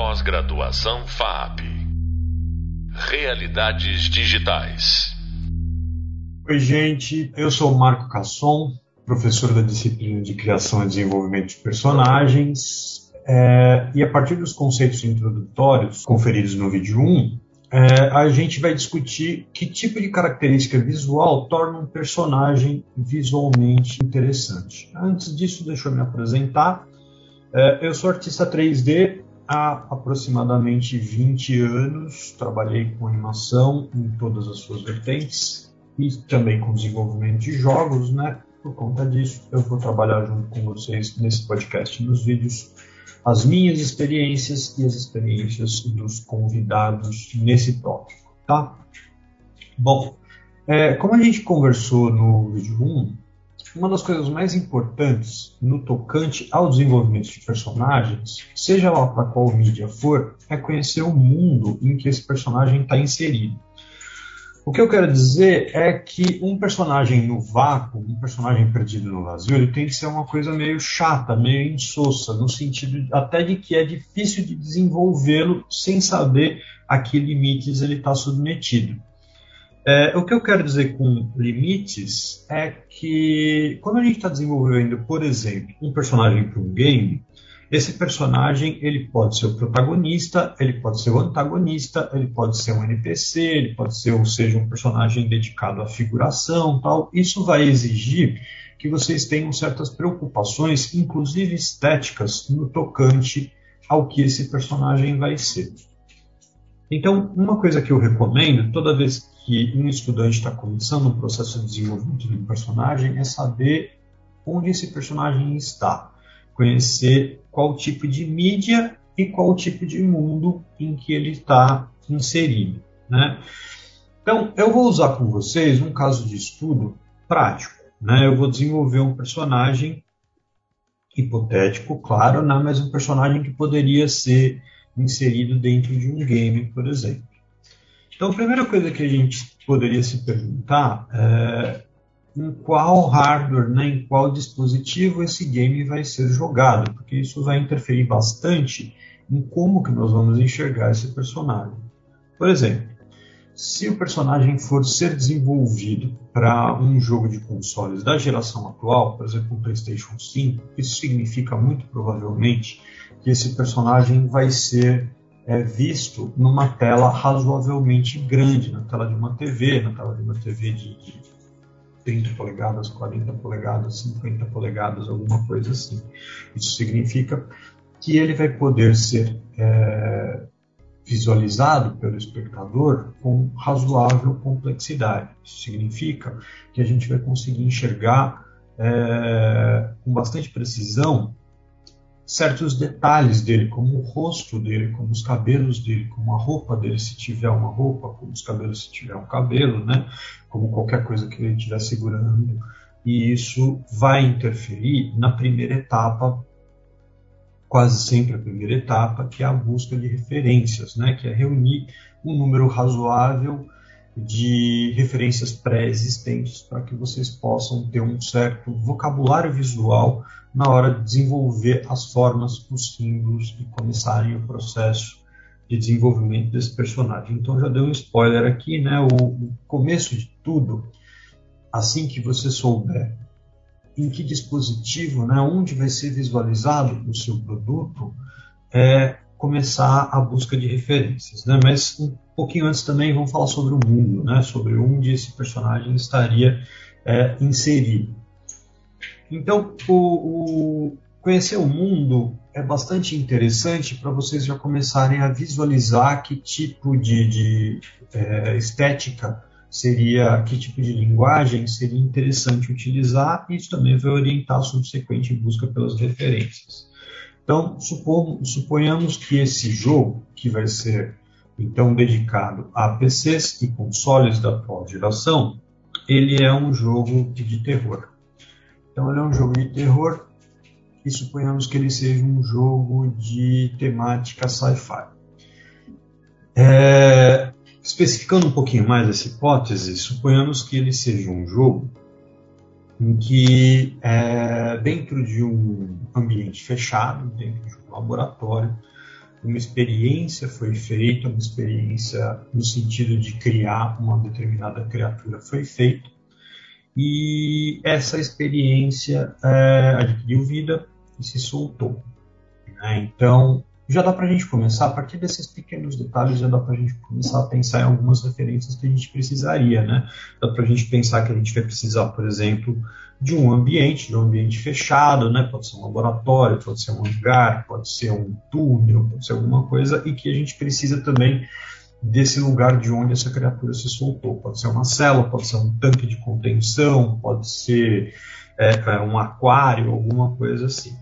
Pós-graduação FAP. Realidades digitais. Oi, gente. Eu sou Marco Casson, professor da disciplina de Criação e Desenvolvimento de Personagens. É, e a partir dos conceitos introdutórios conferidos no vídeo 1, é, a gente vai discutir que tipo de característica visual torna um personagem visualmente interessante. Antes disso, deixa eu me apresentar. É, eu sou artista 3D há aproximadamente 20 anos, trabalhei com animação em todas as suas vertentes e também com desenvolvimento de jogos, né? Por conta disso, eu vou trabalhar junto com vocês nesse podcast, nos vídeos as minhas experiências e as experiências dos convidados nesse tópico, tá? Bom, é, como a gente conversou no vídeo 1, uma das coisas mais importantes no tocante ao desenvolvimento de personagens, seja lá para qual mídia for, é conhecer o mundo em que esse personagem está inserido. O que eu quero dizer é que um personagem no vácuo, um personagem perdido no vazio, ele tem que ser uma coisa meio chata, meio insossa, no sentido até de que é difícil de desenvolvê-lo sem saber a que limites ele está submetido. É, o que eu quero dizer com limites é que quando a gente está desenvolvendo, por exemplo, um personagem para um game, esse personagem ele pode ser o protagonista, ele pode ser o antagonista, ele pode ser um NPC, ele pode ser ou seja um personagem dedicado à figuração, tal. Isso vai exigir que vocês tenham certas preocupações, inclusive estéticas, no tocante ao que esse personagem vai ser. Então, uma coisa que eu recomendo toda vez que um estudante está começando um processo de desenvolvimento de um personagem é saber onde esse personagem está conhecer qual tipo de mídia e qual tipo de mundo em que ele está inserido. Né? Então, eu vou usar com vocês um caso de estudo prático. Né? Eu vou desenvolver um personagem hipotético, claro, né? mas um personagem que poderia ser inserido dentro de um game, por exemplo. Então, a primeira coisa que a gente poderia se perguntar é em qual hardware, né, em qual dispositivo esse game vai ser jogado, porque isso vai interferir bastante em como que nós vamos enxergar esse personagem. Por exemplo, se o personagem for ser desenvolvido para um jogo de consoles da geração atual, por exemplo, o PlayStation 5, isso significa muito provavelmente que esse personagem vai ser é, visto numa tela razoavelmente grande, na tela de uma TV, na tela de uma TV de, de 30 polegadas, 40 polegadas, 50 polegadas, alguma coisa assim. Isso significa que ele vai poder ser é, visualizado pelo espectador com razoável complexidade. Isso significa que a gente vai conseguir enxergar é, com bastante precisão certos detalhes dele, como o rosto dele, como os cabelos dele, como a roupa dele, se tiver uma roupa, como os cabelos se tiver um cabelo, né? Como qualquer coisa que ele estiver segurando. E isso vai interferir na primeira etapa, quase sempre a primeira etapa, que é a busca de referências, né? Que é reunir um número razoável de referências pré-existentes para que vocês possam ter um certo vocabulário visual na hora de desenvolver as formas, os símbolos e começarem o processo de desenvolvimento desse personagem. Então já deu um spoiler aqui, né? O, o começo de tudo, assim que você souber em que dispositivo, né, onde vai ser visualizado o seu produto, é começar a busca de referências. Né? Mas um pouquinho antes também vamos falar sobre o mundo, né? sobre onde esse personagem estaria é, inserido. Então, o, o, conhecer o mundo é bastante interessante para vocês já começarem a visualizar que tipo de, de é, estética seria, que tipo de linguagem seria interessante utilizar, e isso também vai orientar a subsequente busca pelas referências. Então, suponhamos que esse jogo, que vai ser então dedicado a PCs e consoles da atual geração, ele é um jogo de terror. Então, ele é um jogo de terror e suponhamos que ele seja um jogo de temática sci-fi. É, especificando um pouquinho mais essa hipótese, suponhamos que ele seja um jogo em que é, dentro de um ambiente fechado, dentro de um laboratório, uma experiência foi feita, uma experiência no sentido de criar uma determinada criatura foi feita, e essa experiência é, adquiriu vida e se soltou. Né? Então, já dá para a gente começar, a partir desses pequenos detalhes, já dá para a gente começar a pensar em algumas referências que a gente precisaria. Né? Dá para a gente pensar que a gente vai precisar, por exemplo, de um ambiente, de um ambiente fechado, né? pode ser um laboratório, pode ser um hangar, pode ser um túnel, pode ser alguma coisa, e que a gente precisa também desse lugar de onde essa criatura se soltou. Pode ser uma célula, pode ser um tanque de contenção, pode ser é, é, um aquário, alguma coisa assim.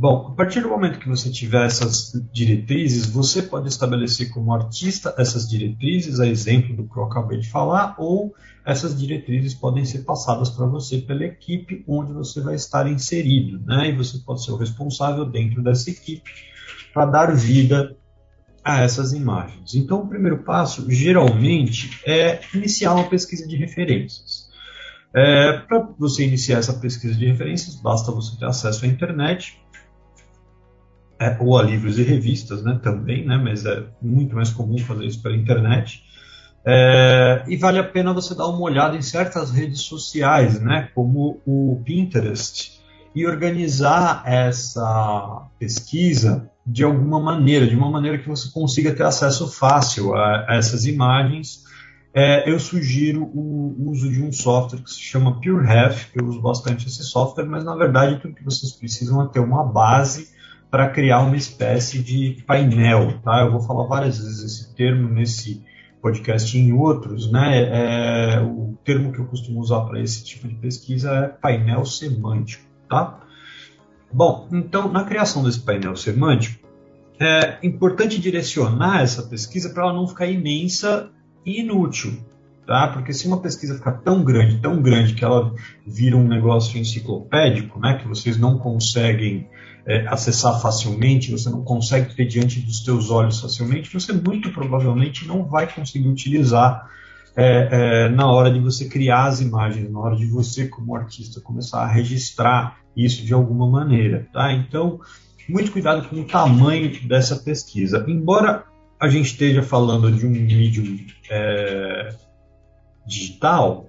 Bom, a partir do momento que você tiver essas diretrizes, você pode estabelecer como artista essas diretrizes, a exemplo do que eu acabei de falar, ou essas diretrizes podem ser passadas para você pela equipe onde você vai estar inserido, né? E você pode ser o responsável dentro dessa equipe para dar vida a essas imagens. Então, o primeiro passo, geralmente, é iniciar uma pesquisa de referências. É, Para você iniciar essa pesquisa de referências, basta você ter acesso à internet, é, ou a livros e revistas né, também, né, mas é muito mais comum fazer isso pela internet. É, e vale a pena você dar uma olhada em certas redes sociais, né, como o Pinterest, e organizar essa pesquisa de alguma maneira, de uma maneira que você consiga ter acesso fácil a, a essas imagens. É, eu sugiro o uso de um software que se chama PureHef, eu uso bastante esse software, mas na verdade tudo que vocês precisam é ter uma base para criar uma espécie de painel. Tá? Eu vou falar várias vezes esse termo nesse podcast e em outros. Né? É, o termo que eu costumo usar para esse tipo de pesquisa é painel semântico. Tá? Bom, então na criação desse painel semântico, é importante direcionar essa pesquisa para ela não ficar imensa e inútil, tá? Porque se uma pesquisa ficar tão grande, tão grande que ela vira um negócio enciclopédico, né, que vocês não conseguem é, acessar facilmente, você não consegue ter diante dos seus olhos facilmente, você muito provavelmente não vai conseguir utilizar é, é, na hora de você criar as imagens, na hora de você, como artista, começar a registrar isso de alguma maneira. Tá? Então, muito cuidado com o tamanho dessa pesquisa. Embora a gente esteja falando de um mídium é, digital,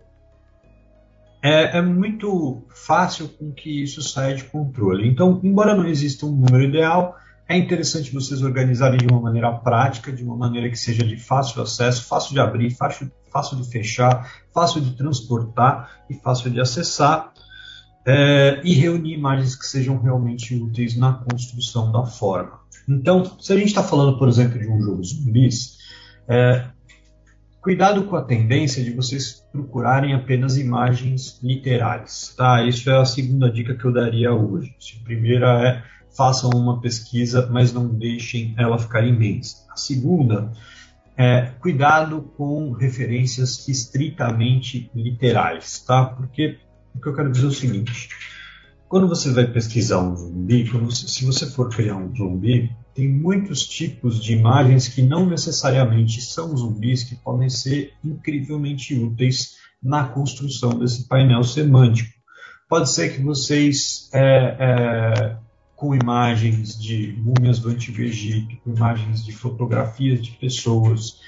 é, é, muito fácil com que isso saia de controle. Então, embora não exista um número ideal, é interessante vocês organizarem de uma maneira prática, de uma maneira que seja de fácil acesso, fácil de abrir, fácil, fácil de fechar, fácil de transportar e fácil de acessar, é, e reunir imagens que sejam realmente úteis na construção da forma. Então, se a gente está falando, por exemplo, de um jogo zumbis, é, cuidado com a tendência de vocês procurarem apenas imagens literais. Tá? Isso é a segunda dica que eu daria hoje. A primeira é façam uma pesquisa, mas não deixem ela ficar imensa. A segunda é cuidado com referências estritamente literais, tá? Porque o que eu quero dizer é o seguinte: quando você vai pesquisar um zumbi, você, se você for criar um zumbi, tem muitos tipos de imagens que não necessariamente são zumbis, que podem ser incrivelmente úteis na construção desse painel semântico. Pode ser que vocês, é, é, com imagens de múmias do Antigo Egito, com imagens de fotografias de pessoas,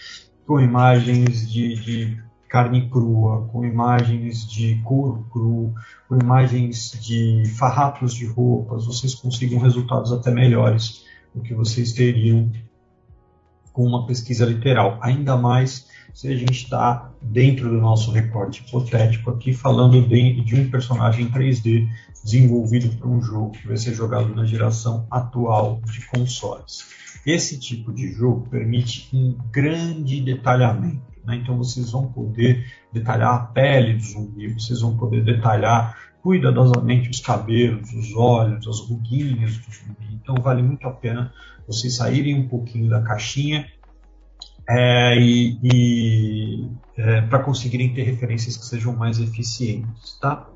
com imagens de, de carne crua, com imagens de couro cru, com imagens de farrapos de roupas, vocês consigam resultados até melhores do que vocês teriam com uma pesquisa literal. Ainda mais se a gente está dentro do nosso recorte hipotético aqui, falando de, de um personagem 3D desenvolvido para um jogo que vai ser jogado na geração atual de consoles. Esse tipo de jogo permite um grande detalhamento né? Então vocês vão poder detalhar a pele do zumbi, vocês vão poder detalhar cuidadosamente os cabelos, os olhos, as ruguinhas do zumbi. Então vale muito a pena vocês saírem um pouquinho da caixinha é, e, e é, para conseguirem ter referências que sejam mais eficientes, tá?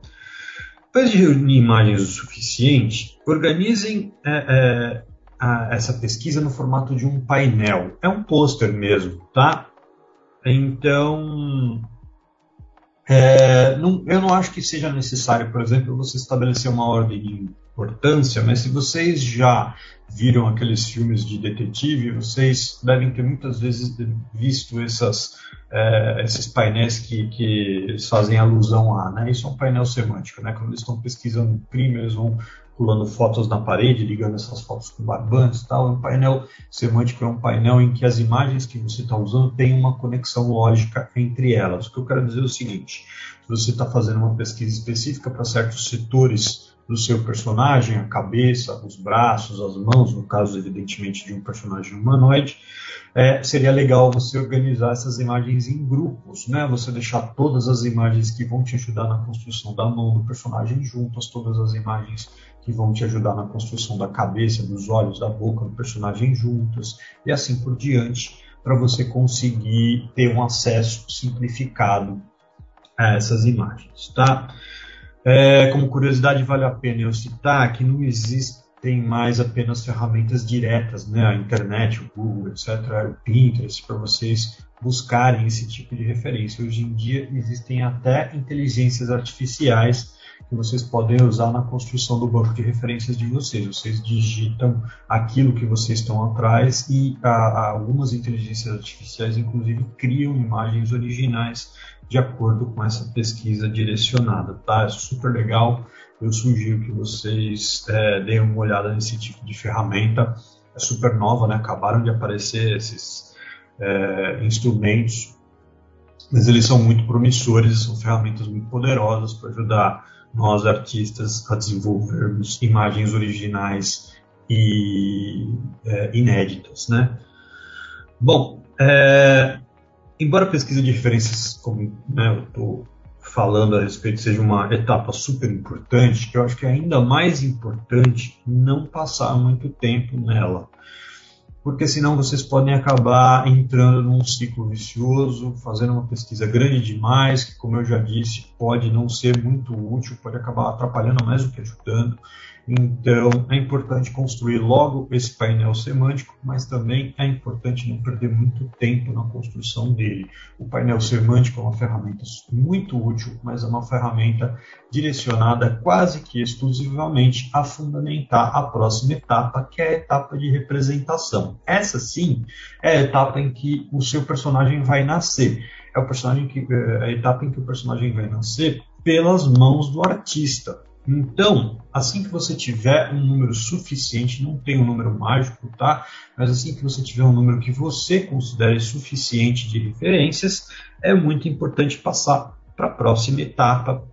Depois de reunir imagens o suficiente, organizem é, é a, essa pesquisa no formato de um painel. É um pôster mesmo, tá? Então, é, não, eu não acho que seja necessário, por exemplo, você estabelecer uma ordem de importância, mas se vocês já viram aqueles filmes de detetive, vocês devem ter muitas vezes visto essas, é, esses painéis que, que eles fazem alusão a, né? Isso é um painel semântico, né? Quando eles estão pesquisando um crime, eles vão pulando fotos na parede, ligando essas fotos com barbantes e tal. Um painel semântico é um painel em que as imagens que você está usando têm uma conexão lógica entre elas. O que eu quero dizer é o seguinte: se você está fazendo uma pesquisa específica para certos setores do seu personagem, a cabeça, os braços, as mãos, no caso, evidentemente, de um personagem humanoide, é, seria legal você organizar essas imagens em grupos, né? Você deixar todas as imagens que vão te ajudar na construção da mão do personagem juntas, todas as imagens que vão te ajudar na construção da cabeça, dos olhos, da boca do personagem juntas, e assim por diante, para você conseguir ter um acesso simplificado a essas imagens, tá? É, como curiosidade, vale a pena eu citar que não existem mais apenas ferramentas diretas, né? a internet, o Google, etc., o Pinterest, para vocês buscarem esse tipo de referência. Hoje em dia existem até inteligências artificiais que vocês podem usar na construção do banco de referências de vocês. Vocês digitam aquilo que vocês estão atrás e a, a, algumas inteligências artificiais, inclusive, criam imagens originais de acordo com essa pesquisa direcionada, tá? É super legal. Eu sugiro que vocês é, deem uma olhada nesse tipo de ferramenta. É super nova, né? Acabaram de aparecer esses é, instrumentos, mas eles são muito promissores, são ferramentas muito poderosas para ajudar nós artistas a desenvolvermos imagens originais e é, inéditas, né? Bom, é, embora a pesquisa de referências, como né, eu estou falando a respeito, seja uma etapa super importante, que eu acho que é ainda mais importante não passar muito tempo nela. Porque senão vocês podem acabar entrando num ciclo vicioso, fazendo uma pesquisa grande demais, que, como eu já disse, pode não ser muito útil, pode acabar atrapalhando mais do que ajudando. Então, é importante construir logo esse painel semântico, mas também é importante não perder muito tempo na construção dele. O painel semântico é uma ferramenta muito útil, mas é uma ferramenta direcionada quase que exclusivamente a fundamentar a próxima etapa, que é a etapa de representação. Essa sim é a etapa em que o seu personagem vai nascer. É o personagem que, é a etapa em que o personagem vai nascer pelas mãos do artista. Então, assim que você tiver um número suficiente, não tem um número mágico, tá? Mas assim que você tiver um número que você considere suficiente de referências, é muito importante passar para a próxima etapa,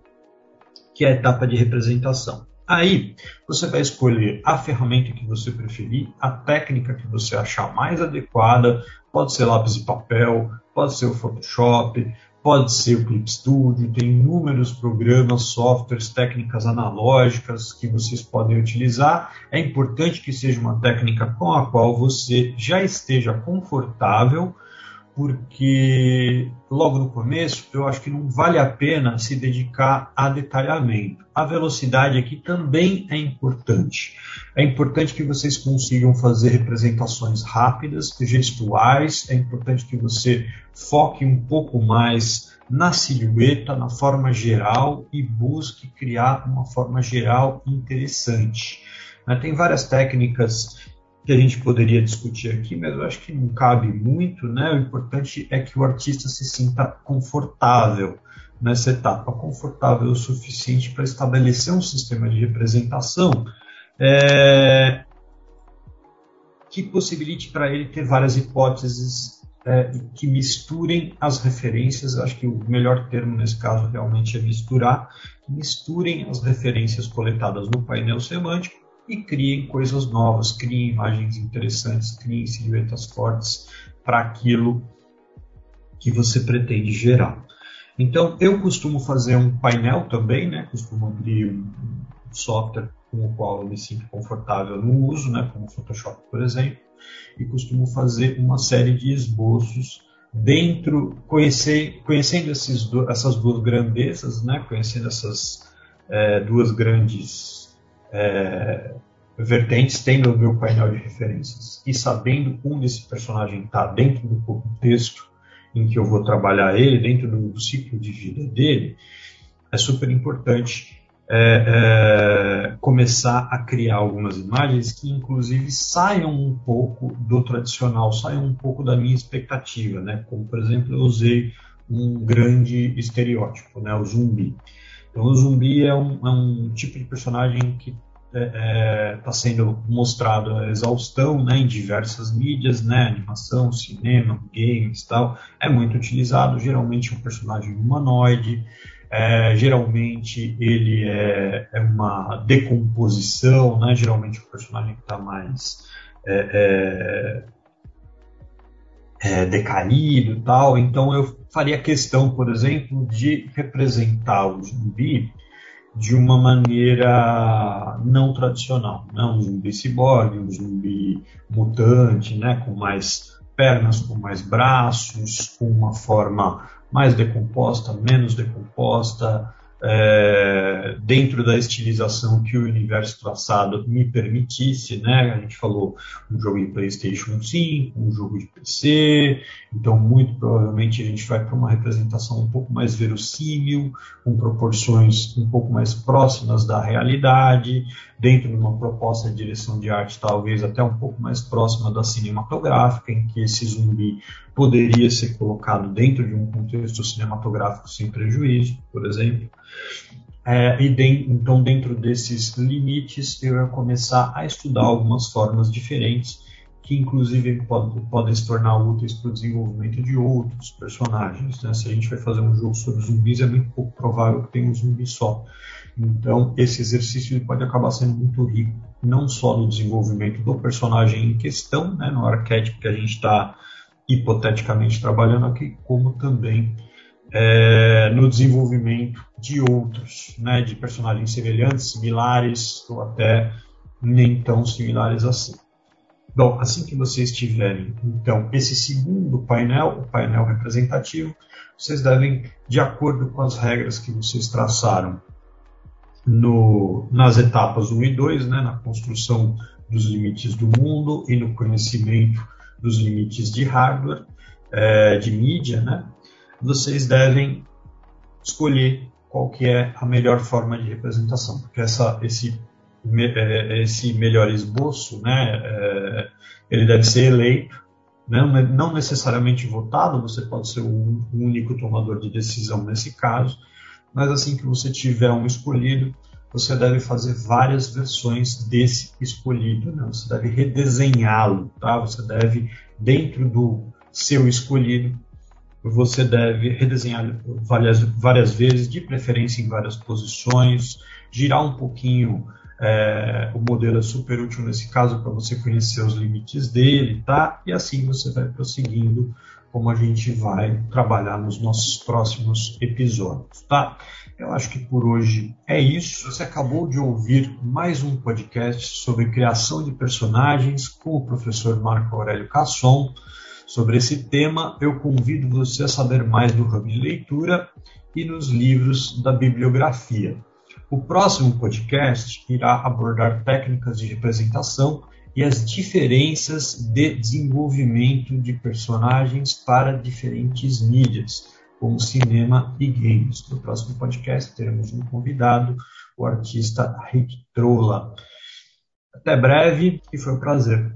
que é a etapa de representação. Aí você vai escolher a ferramenta que você preferir, a técnica que você achar mais adequada, pode ser lápis e papel, pode ser o Photoshop, pode ser o Clip Studio, tem inúmeros programas, softwares, técnicas analógicas que vocês podem utilizar. É importante que seja uma técnica com a qual você já esteja confortável porque logo no começo eu acho que não vale a pena se dedicar a detalhamento. A velocidade aqui também é importante. É importante que vocês consigam fazer representações rápidas, gestuais, é importante que você foque um pouco mais na silhueta, na forma geral e busque criar uma forma geral interessante. Tem várias técnicas que a gente poderia discutir aqui, mas eu acho que não cabe muito, né? O importante é que o artista se sinta confortável nessa etapa, confortável o suficiente para estabelecer um sistema de representação é, que possibilite para ele ter várias hipóteses é, que misturem as referências. Acho que o melhor termo nesse caso realmente é misturar, misturem as referências coletadas no painel semântico e criem coisas novas, criem imagens interessantes, criem silhuetas fortes para aquilo que você pretende gerar. Então, eu costumo fazer um painel também, né? Costumo abrir um software com o qual eu me sinto confortável no uso, né? Como Photoshop, por exemplo, e costumo fazer uma série de esboços dentro, conhecer, conhecendo esses, essas duas grandezas, né? Conhecendo essas é, duas grandes é, vertentes tendo o meu painel de referências e sabendo onde esse personagem está dentro do contexto em que eu vou trabalhar ele, dentro do, ciclo de vida dele, é super importante é, é, começar a criar algumas imagens que, inclusive, saiam um pouco do tradicional, saiam um pouco da minha expectativa, né? Como, por exemplo, eu usei um grande estereótipo, né? O zumbi. Então, o zumbi é um, é um tipo de personagem que está é, é, sendo mostrado a exaustão né, em diversas mídias, né, animação, cinema, games tal. É muito utilizado, geralmente um personagem humanoide, é, geralmente ele é, é, uma decomposição, né? geralmente o personagem que está mais é, decaído e tal. Então eu faria questão, por exemplo, de representar o zumbi de uma maneira não tradicional, né? um zumbi ciborgue, um zumbi mutante, né? com mais pernas, com mais braços, com uma forma mais decomposta, menos decomposta, é, dentro da estilização que o universo traçado me permitisse, né? A gente falou um jogo de PlayStation 5, um jogo de PC, então muito provavelmente a gente vai para uma representação um pouco mais verossímil, com proporções um pouco mais próximas da realidade, dentro de uma proposta de direção de arte talvez até um pouco mais próxima da cinematográfica, em que esse zumbi poderia ser colocado dentro de um contexto cinematográfico sem prejuízo, por exemplo. É, e de, então, dentro desses limites, eu ia começar a estudar algumas formas diferentes que, inclusive, podem, se tornar úteis para o desenvolvimento de outros personagens. Né? Se a gente vai fazer um jogo sobre zumbis, é muito pouco provável que tenha um zumbi só. Então, esse exercício pode acabar sendo muito rico, não só no desenvolvimento do personagem em questão, né, no arquétipo que a gente está hipoteticamente trabalhando aqui, como também é, no desenvolvimento de outros, né, de personagens semelhantes, similares ou até nem tão similares assim. Bom, assim que vocês tiverem, então, esse segundo painel, o painel representativo, vocês devem, de acordo com as regras que vocês traçaram no, nas etapas 1 e 2, né, na construção dos limites do mundo e no conhecimento dos limites de hardware, é, de mídia, né, vocês devem escolher qual que é a melhor forma de representação, porque essa, esse, é, esse melhor esboço, né, é, ele deve ser eleito, né, não necessariamente votado, você pode ser o único tomador de decisão nesse caso, mas assim que você tiver um escolhido, você deve fazer várias versões desse escolhido, né? você deve redesenhá-lo, tá? você deve, dentro do seu escolhido, você deve redesenhar várias, várias vezes, de preferência em várias posições, girar um pouquinho é, o modelo é super útil nesse caso para você conhecer os limites dele, tá? E assim você vai prosseguindo como a gente vai trabalhar nos nossos próximos episódios, tá? Eu acho que por hoje é isso. Você acabou de ouvir mais um podcast sobre criação de personagens com o professor Marco Aurélio Casson. Sobre esse tema, eu convido você a saber mais no Hub de Leitura e nos livros da bibliografia. O próximo podcast irá abordar técnicas de representação e as diferenças de desenvolvimento de personagens para diferentes mídias, como cinema e games. No próximo podcast teremos um convidado, o artista Rick Trolla. Até breve e foi um prazer.